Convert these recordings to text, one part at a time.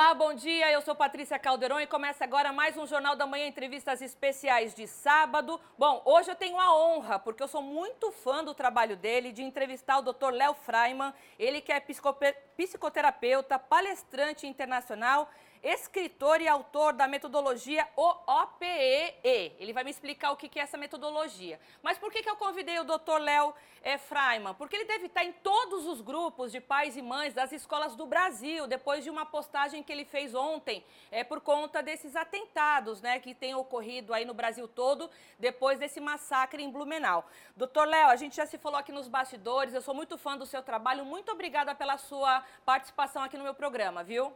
Olá, bom dia. Eu sou Patrícia Calderon e começa agora mais um Jornal da Manhã, entrevistas especiais de sábado. Bom, hoje eu tenho a honra, porque eu sou muito fã do trabalho dele, de entrevistar o Dr. Léo Freiman. Ele que é psicoterapeuta, palestrante internacional escritor e autor da metodologia OOPEE. Ele vai me explicar o que é essa metodologia. Mas por que, eu convidei o Dr. Léo é, Freiman? Porque ele deve estar em todos os grupos de pais e mães das escolas do Brasil, depois de uma postagem que ele fez ontem, é, por conta desses atentados né, que têm ocorrido aí no Brasil todo, depois desse massacre em Blumenau. Doutor Léo, a gente já se falou aqui nos bastidores, eu sou muito fã do seu trabalho, muito obrigada pela sua participação aqui no meu programa, viu?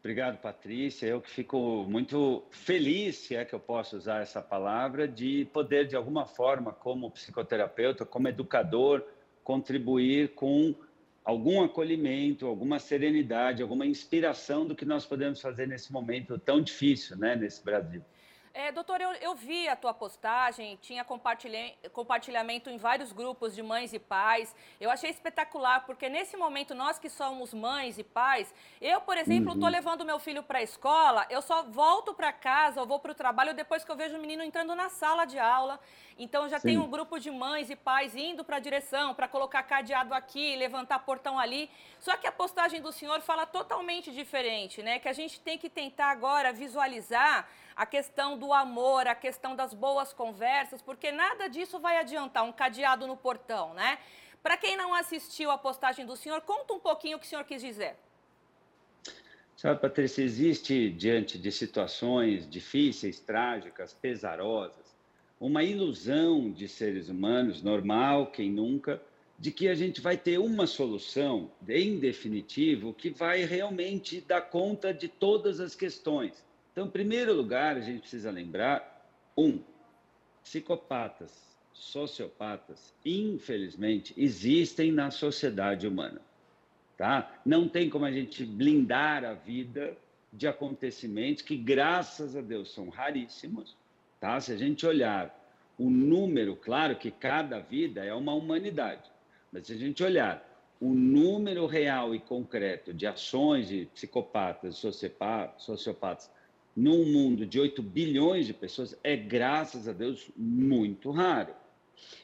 Obrigado, Patrícia. Eu que fico muito feliz, se é que eu posso usar essa palavra, de poder, de alguma forma, como psicoterapeuta, como educador, contribuir com algum acolhimento, alguma serenidade, alguma inspiração do que nós podemos fazer nesse momento tão difícil, né, nesse Brasil. É, doutor, eu, eu, vi a tua postagem, tinha compartilhamento em vários grupos de mães e pais. Eu achei espetacular, porque nesse momento, nós que somos mães e pais, eu, por exemplo, estou uhum. levando meu filho para a escola, eu só volto para casa, eu vou para o trabalho depois que eu vejo o menino entrando na sala de aula. Então, já Sim. tem um grupo de mães e pais indo para a direção, para colocar cadeado aqui, levantar portão ali. Só que a postagem do senhor fala totalmente diferente, né? Que a gente tem que tentar agora visualizar a questão do amor, a questão das boas conversas, porque nada disso vai adiantar um cadeado no portão, né? Para quem não assistiu a postagem do senhor, conta um pouquinho o que o senhor quis dizer. Sabe, Patrícia, existe diante de situações difíceis, trágicas, pesarosas, uma ilusão de seres humanos, normal, quem nunca, de que a gente vai ter uma solução, em definitivo, que vai realmente dar conta de todas as questões. Então, em primeiro lugar, a gente precisa lembrar: um, psicopatas, sociopatas, infelizmente, existem na sociedade humana. Tá? Não tem como a gente blindar a vida de acontecimentos que, graças a Deus, são raríssimos. Tá? Se a gente olhar o número, claro que cada vida é uma humanidade, mas se a gente olhar o número real e concreto de ações de psicopatas, sociopatas num mundo de 8 bilhões de pessoas é, graças a Deus, muito raro.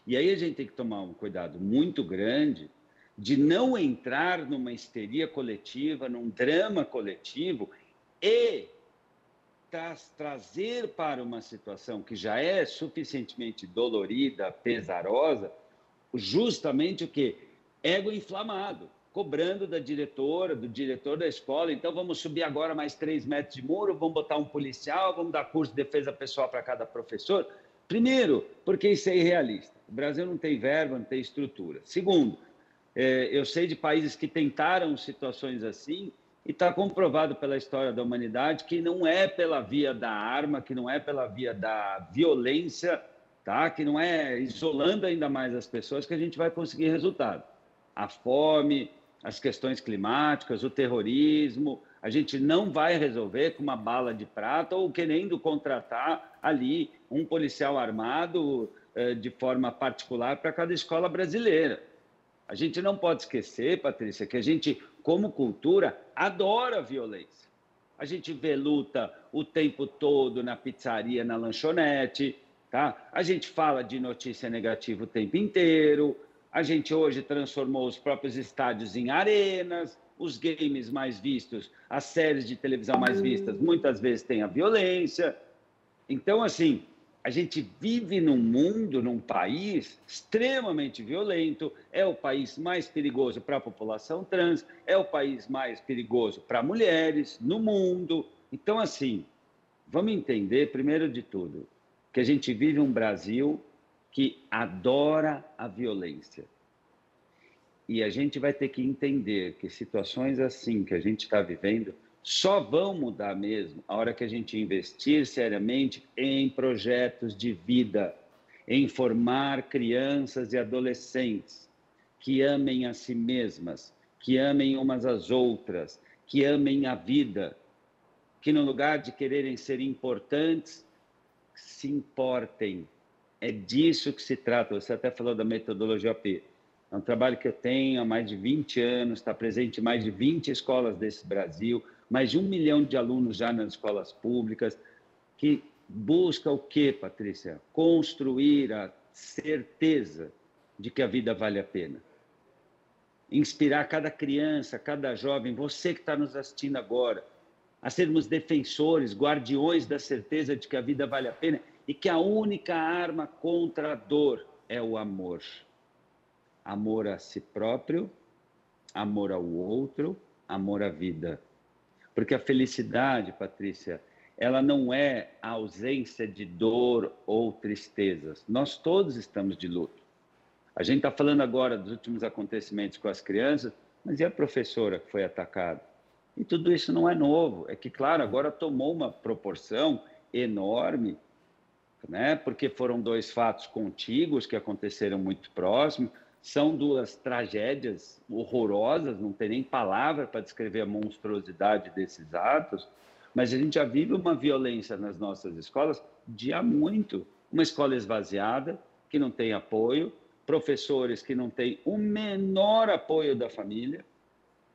E aí a gente tem que tomar um cuidado muito grande de não entrar numa histeria coletiva, num drama coletivo e tra trazer para uma situação que já é suficientemente dolorida, pesarosa, justamente o que? Ego inflamado cobrando da diretora, do diretor da escola, então vamos subir agora mais três metros de muro, vamos botar um policial, vamos dar curso de defesa pessoal para cada professor. Primeiro, porque isso é irrealista. O Brasil não tem verba, não tem estrutura. Segundo, é, eu sei de países que tentaram situações assim e está comprovado pela história da humanidade que não é pela via da arma, que não é pela via da violência, tá? que não é isolando ainda mais as pessoas que a gente vai conseguir resultado. A fome, as questões climáticas, o terrorismo. A gente não vai resolver com uma bala de prata ou querendo contratar ali um policial armado eh, de forma particular para cada escola brasileira. A gente não pode esquecer, Patrícia, que a gente, como cultura, adora a violência. A gente vê luta o tempo todo na pizzaria, na lanchonete, tá? A gente fala de notícia negativa o tempo inteiro, a gente hoje transformou os próprios estádios em arenas, os games mais vistos, as séries de televisão mais vistas, muitas vezes tem a violência. Então, assim, a gente vive num mundo, num país extremamente violento, é o país mais perigoso para a população trans, é o país mais perigoso para mulheres no mundo. Então, assim, vamos entender, primeiro de tudo, que a gente vive um Brasil que adora a violência. E a gente vai ter que entender que situações assim que a gente está vivendo só vão mudar mesmo a hora que a gente investir seriamente em projetos de vida, em formar crianças e adolescentes que amem a si mesmas, que amem umas às outras, que amem a vida, que no lugar de quererem ser importantes, se importem, é disso que se trata. Você até falou da metodologia OP. É um trabalho que eu tenho há mais de 20 anos, está presente em mais de 20 escolas desse Brasil, mais de um milhão de alunos já nas escolas públicas, que busca o quê, Patrícia? Construir a certeza de que a vida vale a pena. Inspirar cada criança, cada jovem, você que está nos assistindo agora, a sermos defensores, guardiões da certeza de que a vida vale a pena e que a única arma contra a dor é o amor amor a si próprio, amor ao outro, amor à vida. Porque a felicidade, Patrícia, ela não é a ausência de dor ou tristezas. Nós todos estamos de luto. A gente está falando agora dos últimos acontecimentos com as crianças, mas e a professora que foi atacada? E tudo isso não é novo. É que, claro, agora tomou uma proporção enorme, né? porque foram dois fatos contíguos que aconteceram muito próximos, são duas tragédias horrorosas, não tem nem palavra para descrever a monstruosidade desses atos, mas a gente já vive uma violência nas nossas escolas de há muito. Uma escola esvaziada, que não tem apoio, professores que não têm o menor apoio da família.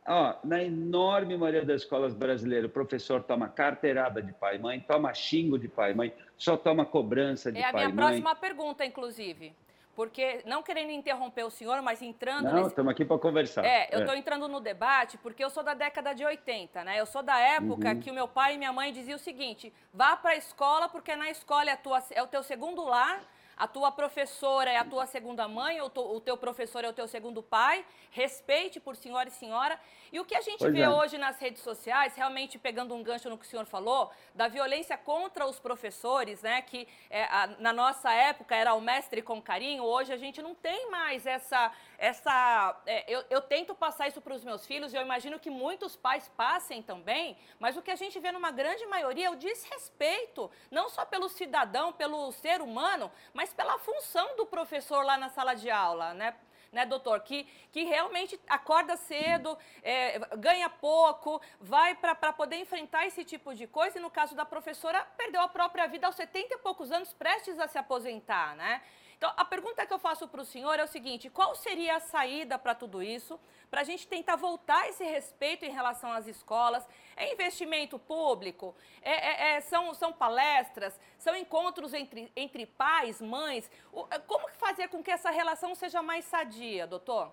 Ó, na enorme maioria das escolas brasileiras, o professor toma carteirada de pai e mãe, toma xingo de pai e mãe, só toma cobrança de pai e mãe. É a minha próxima pergunta, inclusive porque não querendo interromper o senhor, mas entrando. Não, estamos nesse... aqui para conversar. É, eu estou é. entrando no debate porque eu sou da década de 80, né? Eu sou da época uhum. que o meu pai e minha mãe diziam o seguinte: vá para a escola, porque na escola é, tua, é o teu segundo lar a tua professora é a tua segunda mãe, ou o teu professor é o teu segundo pai, respeite por senhora e senhora. E o que a gente pois vê é. hoje nas redes sociais, realmente pegando um gancho no que o senhor falou, da violência contra os professores, né, que é, a, na nossa época era o mestre com carinho, hoje a gente não tem mais essa... essa é, eu, eu tento passar isso para os meus filhos, e eu imagino que muitos pais passem também, mas o que a gente vê numa grande maioria é o desrespeito, não só pelo cidadão, pelo ser humano, mas pela função do professor lá na sala de aula, né? Né, doutor? Que, que realmente acorda cedo, é, ganha pouco, vai para poder enfrentar esse tipo de coisa. E no caso da professora, perdeu a própria vida aos 70 e poucos anos, prestes a se aposentar, né? Então, a pergunta que eu faço para o senhor é o seguinte: qual seria a saída para tudo isso, para a gente tentar voltar esse respeito em relação às escolas? É investimento público? É, é, é, são, são palestras? São encontros entre, entre pais, mães? É, como fazer com que essa relação seja mais sadia, doutor?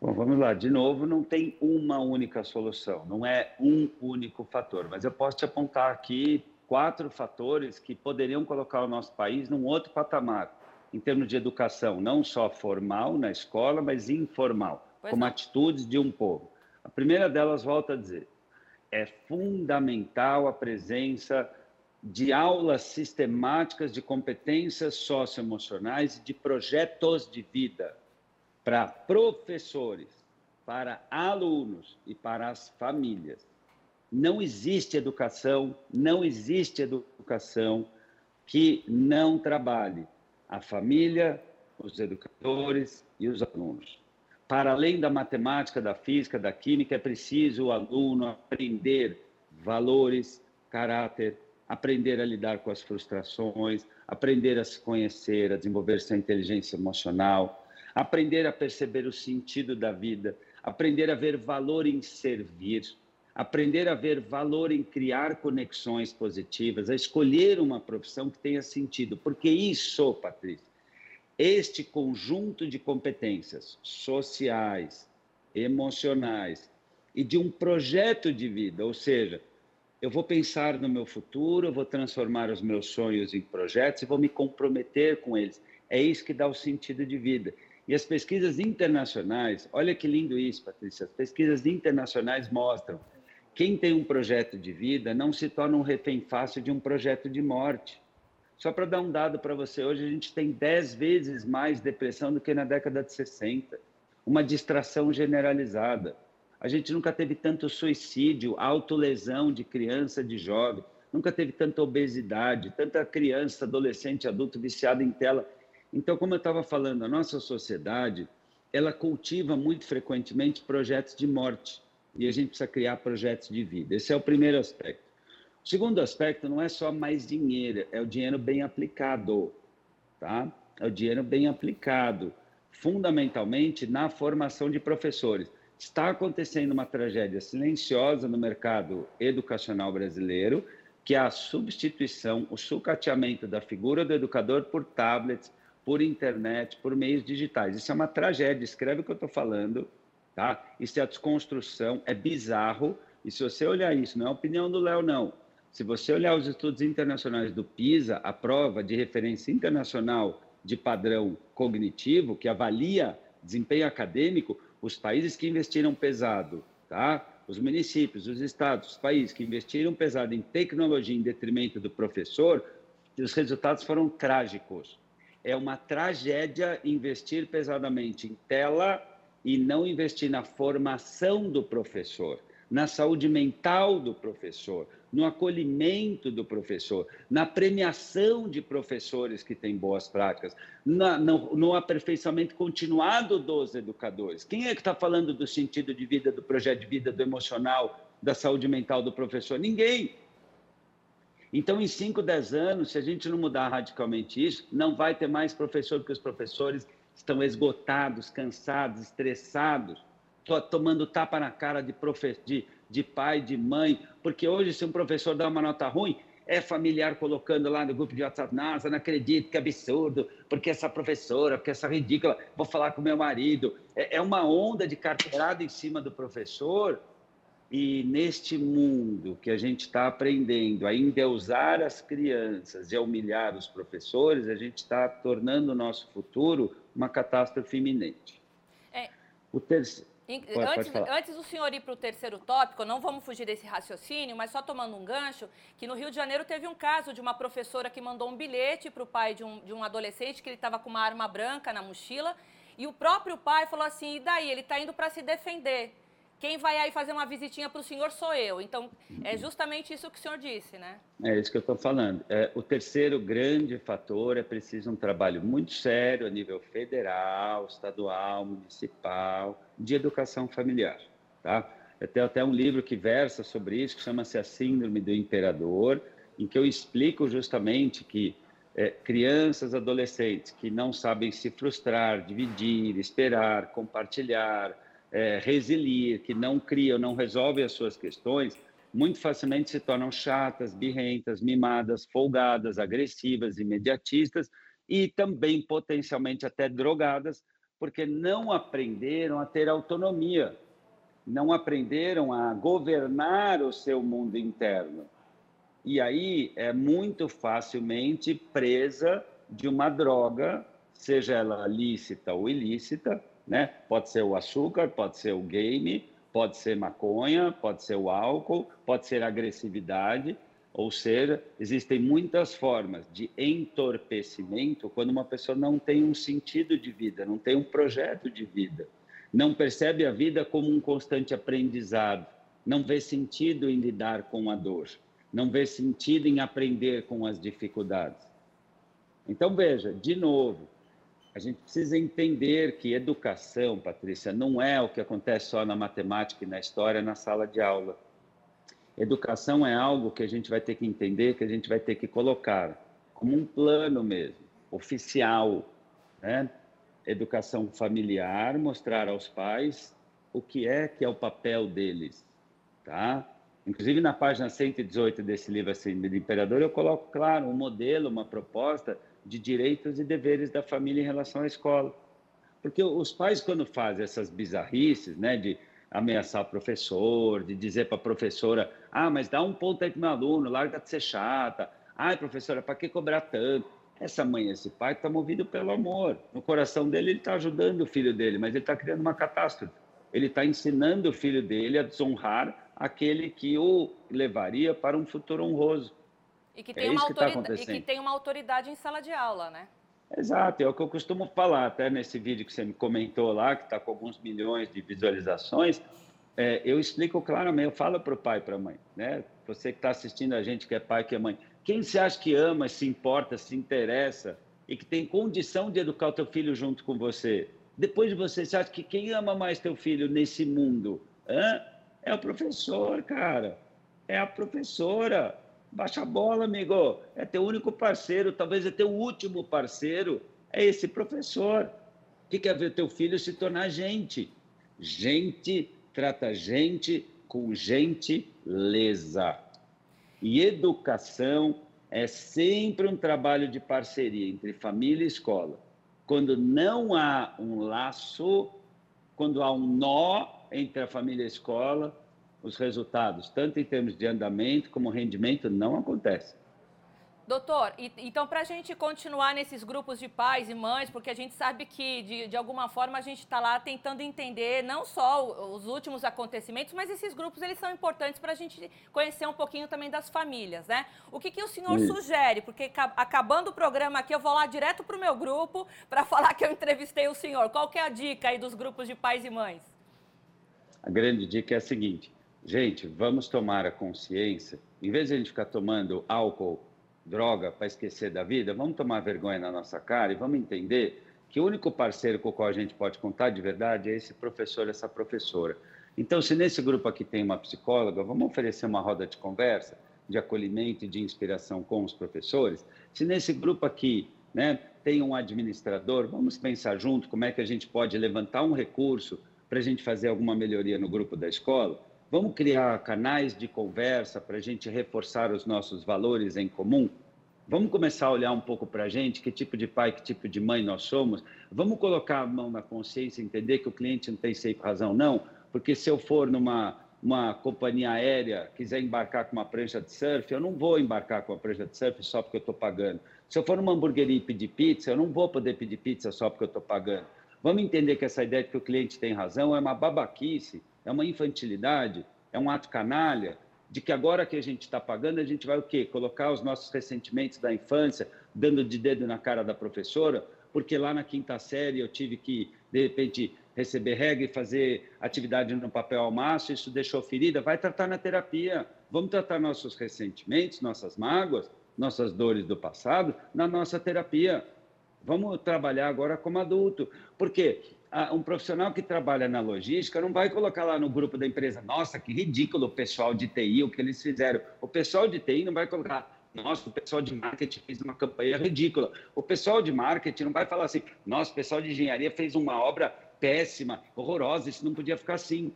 Bom, vamos lá. De novo, não tem uma única solução, não é um único fator, mas eu posso te apontar aqui quatro fatores que poderiam colocar o nosso país num outro patamar, em termos de educação, não só formal na escola, mas informal, pois como não. atitudes de um povo. A primeira delas, volto a dizer, é fundamental a presença de aulas sistemáticas de competências socioemocionais e de projetos de vida para professores, para alunos e para as famílias. Não existe educação, não existe educação que não trabalhe a família, os educadores e os alunos. Para além da matemática, da física, da química, é preciso o aluno aprender valores, caráter, aprender a lidar com as frustrações, aprender a se conhecer, a desenvolver sua inteligência emocional, aprender a perceber o sentido da vida, aprender a ver valor em servir, aprender a ver valor em criar conexões positivas, a escolher uma profissão que tenha sentido. Porque isso, Patrícia, este conjunto de competências sociais, emocionais e de um projeto de vida, ou seja, eu vou pensar no meu futuro, eu vou transformar os meus sonhos em projetos e vou me comprometer com eles. É isso que dá o sentido de vida. E as pesquisas internacionais, olha que lindo isso, Patrícia, as pesquisas internacionais mostram quem tem um projeto de vida não se torna um refém fácil de um projeto de morte. Só para dar um dado para você, hoje a gente tem 10 vezes mais depressão do que na década de 60. Uma distração generalizada. A gente nunca teve tanto suicídio, autolesão de criança, de jovem. Nunca teve tanta obesidade, tanta criança, adolescente, adulto viciado em tela. Então, como eu estava falando, a nossa sociedade, ela cultiva muito frequentemente projetos de morte e a gente precisa criar projetos de vida. Esse é o primeiro aspecto. O segundo aspecto não é só mais dinheiro, é o dinheiro bem aplicado, tá? É o dinheiro bem aplicado. fundamentalmente na formação de professores. Está acontecendo uma tragédia silenciosa no mercado educacional brasileiro, que é a substituição, o sucateamento da figura do educador por tablets, por internet, por meios digitais. Isso é uma tragédia, escreve o que eu estou falando, tá? Isso é a desconstrução, é bizarro. E se você olhar isso, não é a opinião do Léo, não. Se você olhar os estudos internacionais do PISA, a prova de referência internacional de padrão cognitivo, que avalia desempenho acadêmico, os países que investiram pesado, tá? os municípios, os estados, os países que investiram pesado em tecnologia em detrimento do professor, os resultados foram trágicos. É uma tragédia investir pesadamente em tela e não investir na formação do professor, na saúde mental do professor, no acolhimento do professor, na premiação de professores que têm boas práticas, na, no, no, aperfeiçoamento continuado dos educadores. Quem é que está falando do sentido de vida, do projeto de vida, do emocional, da saúde mental do professor? Ninguém. Então, em 5, 10 anos, se a gente não mudar radicalmente isso, não vai ter mais professor, porque os professores estão esgotados, cansados, estressados, tomando tapa na cara de, profe de de pai, de mãe, porque hoje, se um professor dá uma nota ruim, é familiar colocando lá no grupo de WhatsApp, nossa, não acredito, que absurdo, porque essa professora, porque essa ridícula, vou falar com meu marido. É, é uma onda de carteirada em cima do professor, e neste mundo que a gente está aprendendo a endeusar as crianças e a humilhar os professores, a gente está tornando o nosso futuro uma catástrofe iminente. É. O terceiro. Pode, antes, pode antes do senhor ir para o terceiro tópico, não vamos fugir desse raciocínio, mas só tomando um gancho, que no Rio de Janeiro teve um caso de uma professora que mandou um bilhete para o pai de um, de um adolescente que ele estava com uma arma branca na mochila, e o próprio pai falou assim, e daí? Ele está indo para se defender. Quem vai aí fazer uma visitinha para o senhor sou eu. Então, é justamente isso que o senhor disse, né? É isso que eu estou falando. É, o terceiro grande fator é preciso um trabalho muito sério a nível federal, estadual, municipal, de educação familiar. Tá? Eu tenho até um livro que versa sobre isso, que chama-se A Síndrome do Imperador, em que eu explico justamente que é, crianças, adolescentes que não sabem se frustrar, dividir, esperar, compartilhar, é, que não criam, não resolvem as suas questões, muito facilmente se tornam chatas, birrentas, mimadas, folgadas, agressivas, imediatistas e também potencialmente até drogadas, porque não aprenderam a ter autonomia, não aprenderam a governar o seu mundo interno. E aí é muito facilmente presa de uma droga, seja ela lícita ou ilícita, né? Pode ser o açúcar, pode ser o game, pode ser maconha, pode ser o álcool, pode ser agressividade, ou seja, existem muitas formas de entorpecimento quando uma pessoa não tem um sentido de vida, não tem um projeto de vida, não percebe a vida como um constante aprendizado, não vê sentido em lidar com a dor, não vê sentido em aprender com as dificuldades. Então, veja, de novo, a gente precisa entender que educação, Patrícia, não é o que acontece só na matemática e na história na sala de aula. Educação é algo que a gente vai ter que entender, que a gente vai ter que colocar como um plano mesmo, oficial, né? Educação familiar, mostrar aos pais o que é que é o papel deles, tá? Inclusive na página 118 desse livro assim, do Imperador, eu coloco claro um modelo, uma proposta de direitos e deveres da família em relação à escola. Porque os pais, quando fazem essas bizarrices, né, de ameaçar o professor, de dizer para a professora, ah, mas dá um ponto aí para meu aluno, larga de ser chata. Ai, professora, para que cobrar tanto? Essa mãe, esse pai está movido pelo amor. No coração dele, ele está ajudando o filho dele, mas ele está criando uma catástrofe. Ele está ensinando o filho dele a desonrar aquele que o levaria para um futuro honroso. E que, tem é uma que tá autoridade, e que tem uma autoridade em sala de aula, né? Exato, é o que eu costumo falar, até nesse vídeo que você me comentou lá, que está com alguns milhões de visualizações, é, eu explico claramente, eu falo para o pai e para a mãe, né? Você que está assistindo a gente, que é pai, que é mãe, quem você acha que ama, se importa, se interessa e que tem condição de educar o teu filho junto com você? Depois de você, você acha que quem ama mais teu filho nesse mundo? Hã? É o professor, cara. É a professora. Baixa a bola, amigo. É teu único parceiro, talvez é teu último parceiro. É esse professor. Que é ver teu filho se tornar gente? Gente trata gente com gentileza. E educação é sempre um trabalho de parceria entre família e escola. Quando não há um laço, quando há um nó entre a família e a escola, os resultados, tanto em termos de andamento como rendimento, não acontecem. Doutor, e, então para a gente continuar nesses grupos de pais e mães, porque a gente sabe que de, de alguma forma a gente está lá tentando entender não só os últimos acontecimentos, mas esses grupos eles são importantes para a gente conhecer um pouquinho também das famílias, né? O que, que o senhor Isso. sugere? Porque acabando o programa aqui eu vou lá direto para o meu grupo para falar que eu entrevistei o senhor. Qual que é a dica aí dos grupos de pais e mães? A grande dica é a seguinte, gente, vamos tomar a consciência, em vez de a gente ficar tomando álcool droga para esquecer da vida, vamos tomar vergonha na nossa cara e vamos entender que o único parceiro com o qual a gente pode contar de verdade é esse professor, essa professora. Então, se nesse grupo aqui tem uma psicóloga, vamos oferecer uma roda de conversa, de acolhimento e de inspiração com os professores. Se nesse grupo aqui né, tem um administrador, vamos pensar junto como é que a gente pode levantar um recurso para a gente fazer alguma melhoria no grupo da escola. Vamos criar canais de conversa para a gente reforçar os nossos valores em comum? Vamos começar a olhar um pouco para a gente, que tipo de pai, que tipo de mãe nós somos? Vamos colocar a mão na consciência e entender que o cliente não tem sempre razão, não? Porque se eu for numa uma companhia aérea, quiser embarcar com uma prancha de surf, eu não vou embarcar com uma prancha de surf só porque eu estou pagando. Se eu for numa hamburgueria e pedir pizza, eu não vou poder pedir pizza só porque eu estou pagando. Vamos entender que essa ideia de que o cliente tem razão é uma babaquice é uma infantilidade, é um ato canalha, de que agora que a gente está pagando, a gente vai o quê? Colocar os nossos ressentimentos da infância, dando de dedo na cara da professora, porque lá na quinta série eu tive que, de repente, receber regra e fazer atividade no papel ao maço, isso deixou ferida, vai tratar na terapia. Vamos tratar nossos ressentimentos, nossas mágoas, nossas dores do passado na nossa terapia. Vamos trabalhar agora como adulto. Porque um profissional que trabalha na logística não vai colocar lá no grupo da empresa, nossa, que ridículo o pessoal de TI, o que eles fizeram. O pessoal de TI não vai colocar, nossa, o pessoal de marketing fez uma campanha ridícula. O pessoal de marketing não vai falar assim, nossa, o pessoal de engenharia fez uma obra péssima, horrorosa, isso não podia ficar assim.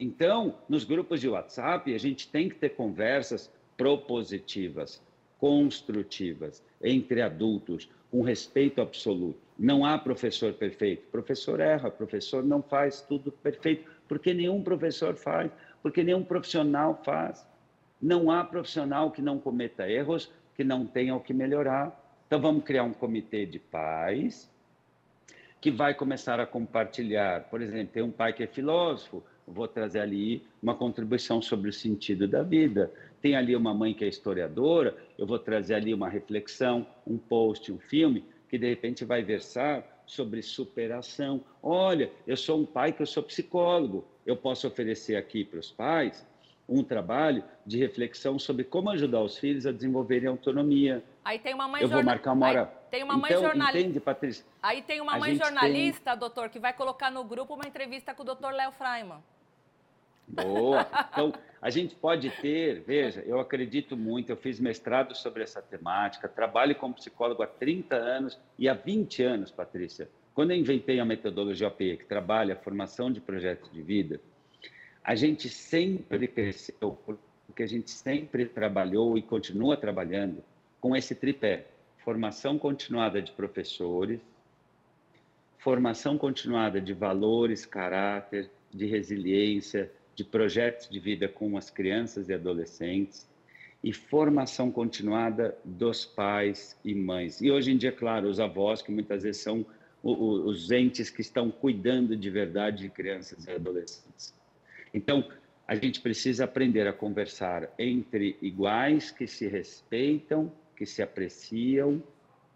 Então, nos grupos de WhatsApp, a gente tem que ter conversas propositivas, construtivas, entre adultos, com respeito absoluto. Não há professor perfeito. Professor erra, professor não faz tudo perfeito, porque nenhum professor faz, porque nenhum profissional faz. Não há profissional que não cometa erros, que não tenha o que melhorar. Então vamos criar um comitê de pais que vai começar a compartilhar. Por exemplo, tem um pai que é filósofo, vou trazer ali uma contribuição sobre o sentido da vida. Tem ali uma mãe que é historiadora, eu vou trazer ali uma reflexão, um post, um filme que de repente vai versar sobre superação. Olha, eu sou um pai que eu sou psicólogo. Eu posso oferecer aqui para os pais um trabalho de reflexão sobre como ajudar os filhos a desenvolverem autonomia. Aí tem uma mãe Eu vou marcar uma hora. Aí tem uma mãe então, jornalista. Entende, Patrícia? Aí tem uma mãe jornalista, tem... doutor, que vai colocar no grupo uma entrevista com o doutor Léo Freiman. Boa. Então, a gente pode ter, veja, eu acredito muito, eu fiz mestrado sobre essa temática, trabalho como psicólogo há 30 anos e há 20 anos, Patrícia. Quando eu inventei a metodologia OPE, que trabalha a formação de projetos de vida, a gente sempre cresceu, porque a gente sempre trabalhou e continua trabalhando com esse tripé: formação continuada de professores, formação continuada de valores, caráter, de resiliência, de projetos de vida com as crianças e adolescentes e formação continuada dos pais e mães. E hoje em dia, claro, os avós, que muitas vezes são os entes que estão cuidando de verdade de crianças e adolescentes. Então, a gente precisa aprender a conversar entre iguais que se respeitam, que se apreciam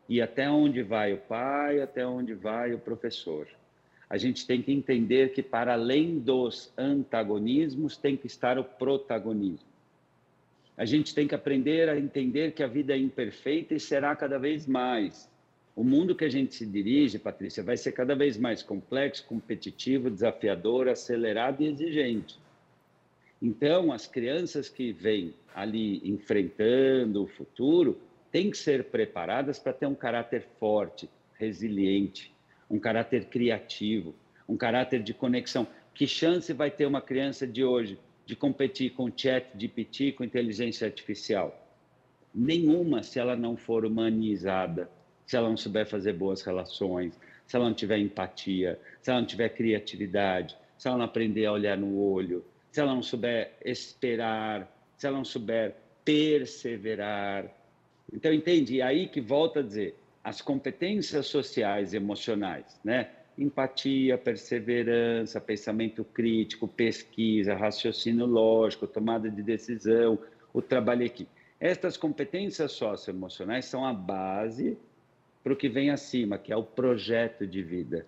e até onde vai o pai, até onde vai o professor a gente tem que entender que, para além dos antagonismos, tem que estar o protagonismo. A gente tem que aprender a entender que a vida é imperfeita e será cada vez mais. O mundo que a gente se dirige, Patrícia, vai ser cada vez mais complexo, competitivo, desafiador, acelerado e exigente. Então, as crianças que vêm ali enfrentando o futuro têm que ser preparadas para ter um caráter forte, resiliente, um caráter criativo, um caráter de conexão. Que chance vai ter uma criança de hoje de competir com chat GPT, com inteligência artificial? Nenhuma se ela não for humanizada, se ela não souber fazer boas relações, se ela não tiver empatia, se ela não tiver criatividade, se ela não aprender a olhar no olho, se ela não souber esperar, se ela não souber perseverar. Então, entende? E aí que volta a dizer, as competências sociais e emocionais, né? Empatia, perseverança, pensamento crítico, pesquisa, raciocínio lógico, tomada de decisão, o trabalho em equipe. Estas competências socioemocionais são a base para o que vem acima, que é o projeto de vida,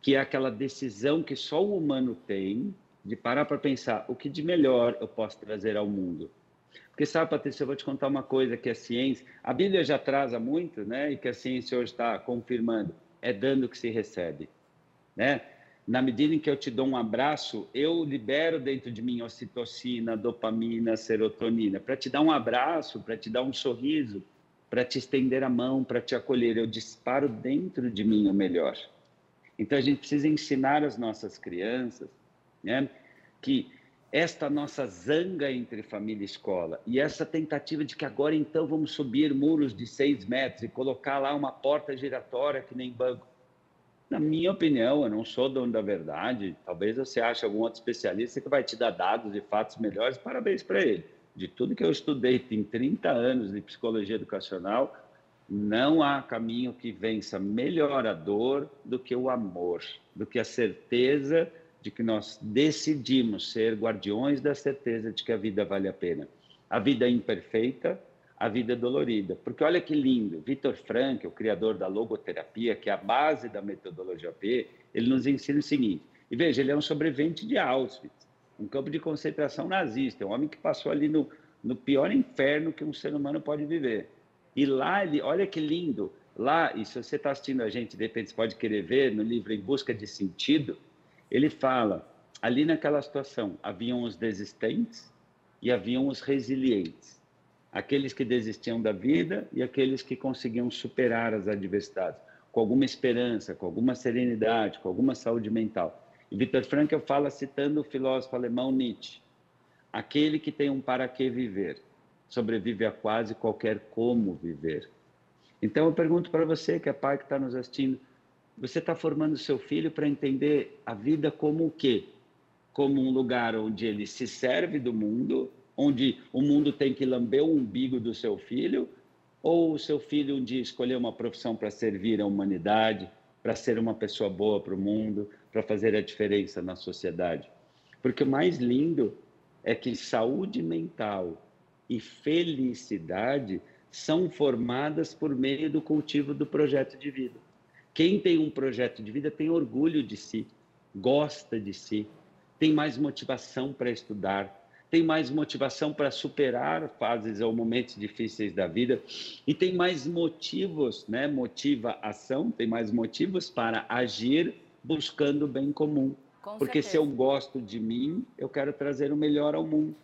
que é aquela decisão que só o humano tem de parar para pensar o que de melhor eu posso trazer ao mundo. Porque sabe, Patrícia, eu vou te contar uma coisa que a ciência, a Bíblia já traz há muito, né, e que a ciência hoje está confirmando, é dando que se recebe, né? Na medida em que eu te dou um abraço, eu libero dentro de mim ocitocina, dopamina, serotonina, para te dar um abraço, para te dar um sorriso, para te estender a mão, para te acolher. Eu disparo dentro de mim o melhor. Então a gente precisa ensinar as nossas crianças né, que esta nossa zanga entre família e escola e essa tentativa de que agora então vamos subir muros de seis metros e colocar lá uma porta giratória que nem banco. Na minha opinião, eu não sou dono da verdade. Talvez você ache algum outro especialista que vai te dar dados e fatos melhores. Parabéns para ele de tudo que eu estudei em 30 anos de psicologia educacional, não há caminho que vença melhor a dor do que o amor, do que a certeza de que nós decidimos ser guardiões da certeza de que a vida vale a pena. A vida imperfeita, a vida dolorida. Porque olha que lindo, Victor Frank, o criador da logoterapia, que é a base da metodologia P, ele nos ensina o seguinte, e veja, ele é um sobrevivente de Auschwitz um campo de concentração nazista, um homem que passou ali no, no pior inferno que um ser humano pode viver. E lá, ele, olha que lindo, lá, e se você está assistindo a gente, de repente você pode querer ver no livro Em Busca de Sentido, ele fala, ali naquela situação, haviam os desistentes e haviam os resilientes. Aqueles que desistiam da vida e aqueles que conseguiam superar as adversidades, com alguma esperança, com alguma serenidade, com alguma saúde mental. E Viktor Frankl fala citando o filósofo alemão Nietzsche: aquele que tem um para que viver sobrevive a quase qualquer como viver. Então eu pergunto para você, que é pai que está nos assistindo, você está formando seu filho para entender a vida como o quê? Como um lugar onde ele se serve do mundo, onde o mundo tem que lamber o umbigo do seu filho, ou o seu filho um dia escolher uma profissão para servir a humanidade, para ser uma pessoa boa para o mundo, para fazer a diferença na sociedade. Porque o mais lindo é que saúde mental e felicidade são formadas por meio do cultivo do projeto de vida. Quem tem um projeto de vida tem orgulho de si, gosta de si, tem mais motivação para estudar, tem mais motivação para superar fases ou momentos difíceis da vida e tem mais motivos, né? Motiva ação, tem mais motivos para agir buscando o bem comum. Com Porque certeza. se eu gosto de mim, eu quero trazer o melhor ao mundo.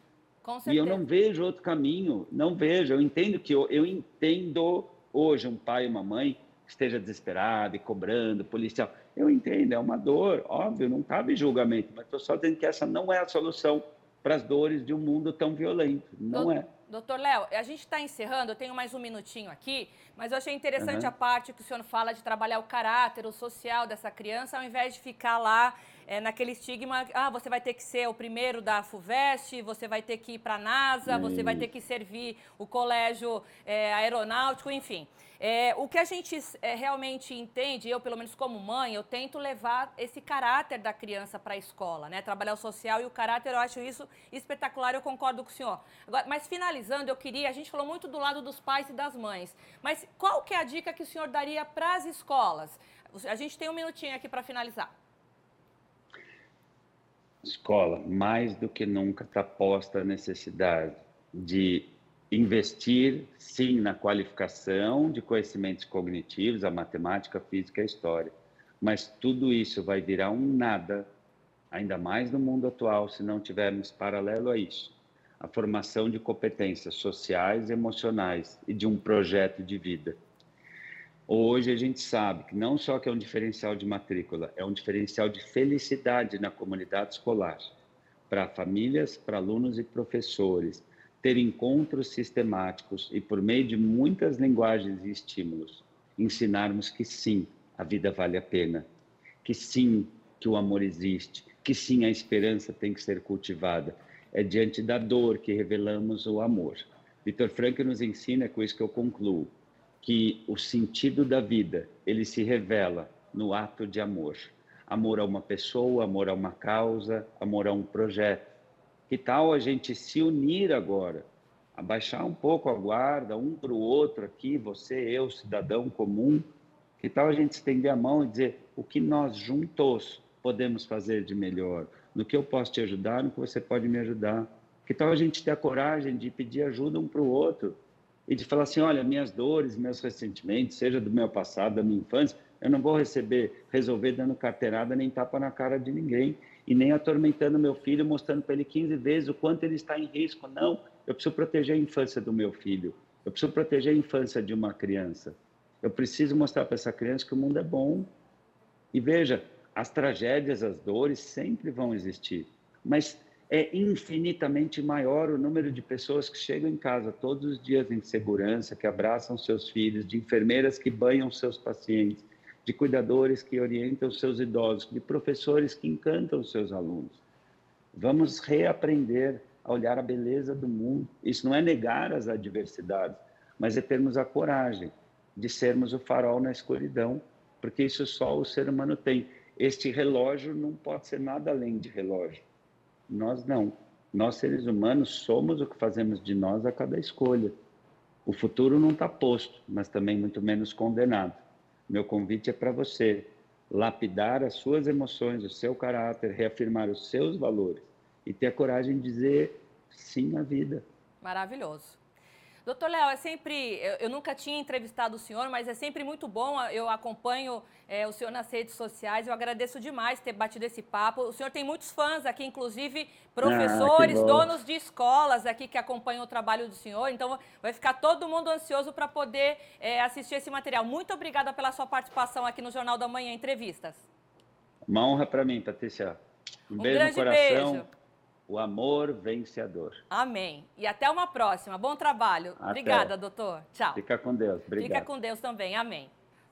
E eu não vejo outro caminho, não vejo. Eu entendo que eu, eu entendo hoje um pai e uma mãe esteja desesperado e cobrando, policial. Eu entendo, é uma dor, óbvio, não cabe julgamento, mas estou só dizendo que essa não é a solução para as dores de um mundo tão violento. Não Doutor, é. Doutor Léo, a gente está encerrando, eu tenho mais um minutinho aqui, mas eu achei interessante uhum. a parte que o senhor fala de trabalhar o caráter, o social dessa criança, ao invés de ficar lá é, naquele estigma, ah, você vai ter que ser o primeiro da FUVEST, você vai ter que ir para a NASA, você vai ter que servir o colégio é, aeronáutico, enfim. É, o que a gente é, realmente entende, eu pelo menos como mãe, eu tento levar esse caráter da criança para a escola, né? Trabalhar o social e o caráter, eu acho isso espetacular, eu concordo com o senhor. Agora, mas finalizando, eu queria, a gente falou muito do lado dos pais e das mães, mas qual que é a dica que o senhor daria para as escolas? A gente tem um minutinho aqui para finalizar. Escola, mais do que nunca está posta a necessidade de investir, sim, na qualificação de conhecimentos cognitivos, a matemática, a física a história. Mas tudo isso vai virar um nada, ainda mais no mundo atual, se não tivermos paralelo a isso. A formação de competências sociais, emocionais e de um projeto de vida. Hoje a gente sabe que não só que é um diferencial de matrícula, é um diferencial de felicidade na comunidade escolar, para famílias, para alunos e professores, ter encontros sistemáticos e por meio de muitas linguagens e estímulos, ensinarmos que sim, a vida vale a pena, que sim, que o amor existe, que sim, a esperança tem que ser cultivada. É diante da dor que revelamos o amor. Vitor Frank nos ensina, com isso que eu concluo, que o sentido da vida, ele se revela no ato de amor. Amor a uma pessoa, amor a uma causa, amor a um projeto. Que tal a gente se unir agora, abaixar um pouco a guarda, um para o outro aqui, você, eu, cidadão comum, que tal a gente estender a mão e dizer o que nós juntos podemos fazer de melhor? No que eu posso te ajudar, no que você pode me ajudar? Que tal a gente ter a coragem de pedir ajuda um para o outro e de falar assim, olha, minhas dores, meus ressentimentos, seja do meu passado, da minha infância, eu não vou receber, resolver dando carteirada nem tapa na cara de ninguém e nem atormentando meu filho, mostrando para ele 15 vezes o quanto ele está em risco. Não, eu preciso proteger a infância do meu filho. Eu preciso proteger a infância de uma criança. Eu preciso mostrar para essa criança que o mundo é bom. E veja, as tragédias, as dores sempre vão existir, mas é infinitamente maior o número de pessoas que chegam em casa todos os dias em segurança, que abraçam seus filhos, de enfermeiras que banham seus pacientes, de cuidadores que orientam seus idosos, de professores que encantam seus alunos. Vamos reaprender a olhar a beleza do mundo. Isso não é negar as adversidades, mas é termos a coragem de sermos o farol na escuridão, porque isso só o ser humano tem. Este relógio não pode ser nada além de relógio. Nós não. Nós, seres humanos, somos o que fazemos de nós a cada escolha. O futuro não está posto, mas também muito menos condenado. Meu convite é para você lapidar as suas emoções, o seu caráter, reafirmar os seus valores e ter a coragem de dizer sim à vida. Maravilhoso. Doutor Léo, é sempre. Eu, eu, nunca tinha entrevistado o senhor, mas é sempre muito bom. Eu acompanho é, o senhor nas redes sociais. Eu agradeço demais ter batido esse papo. O senhor tem muitos fãs aqui, inclusive professores, ah, donos de escolas aqui que acompanham o trabalho do senhor. Então, vai ficar todo mundo ansioso para poder é, assistir esse material. Muito obrigada pela sua participação aqui no Jornal da Manhã Entrevistas. Uma honra para mim, Patrícia. Um, um beijo no coração. Beijo. O amor vencedor. Amém. E até uma próxima. Bom trabalho. Até. Obrigada, doutor. Tchau. Fica com Deus. Obrigado. Fica com Deus também. Amém.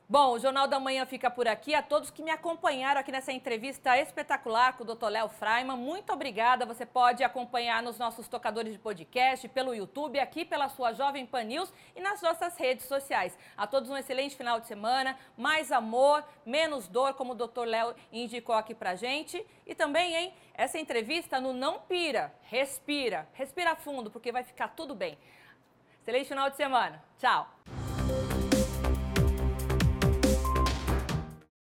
Bom, o Jornal da Manhã fica por aqui. A todos que me acompanharam aqui nessa entrevista espetacular com o Dr. Léo Freiman, muito obrigada. Você pode acompanhar nos nossos tocadores de podcast, pelo YouTube, aqui pela sua Jovem Pan News e nas nossas redes sociais. A todos um excelente final de semana, mais amor, menos dor, como o Dr. Léo indicou aqui pra gente. E também, hein, essa entrevista no Não Pira, respira, respira fundo, porque vai ficar tudo bem. Excelente final de semana. Tchau.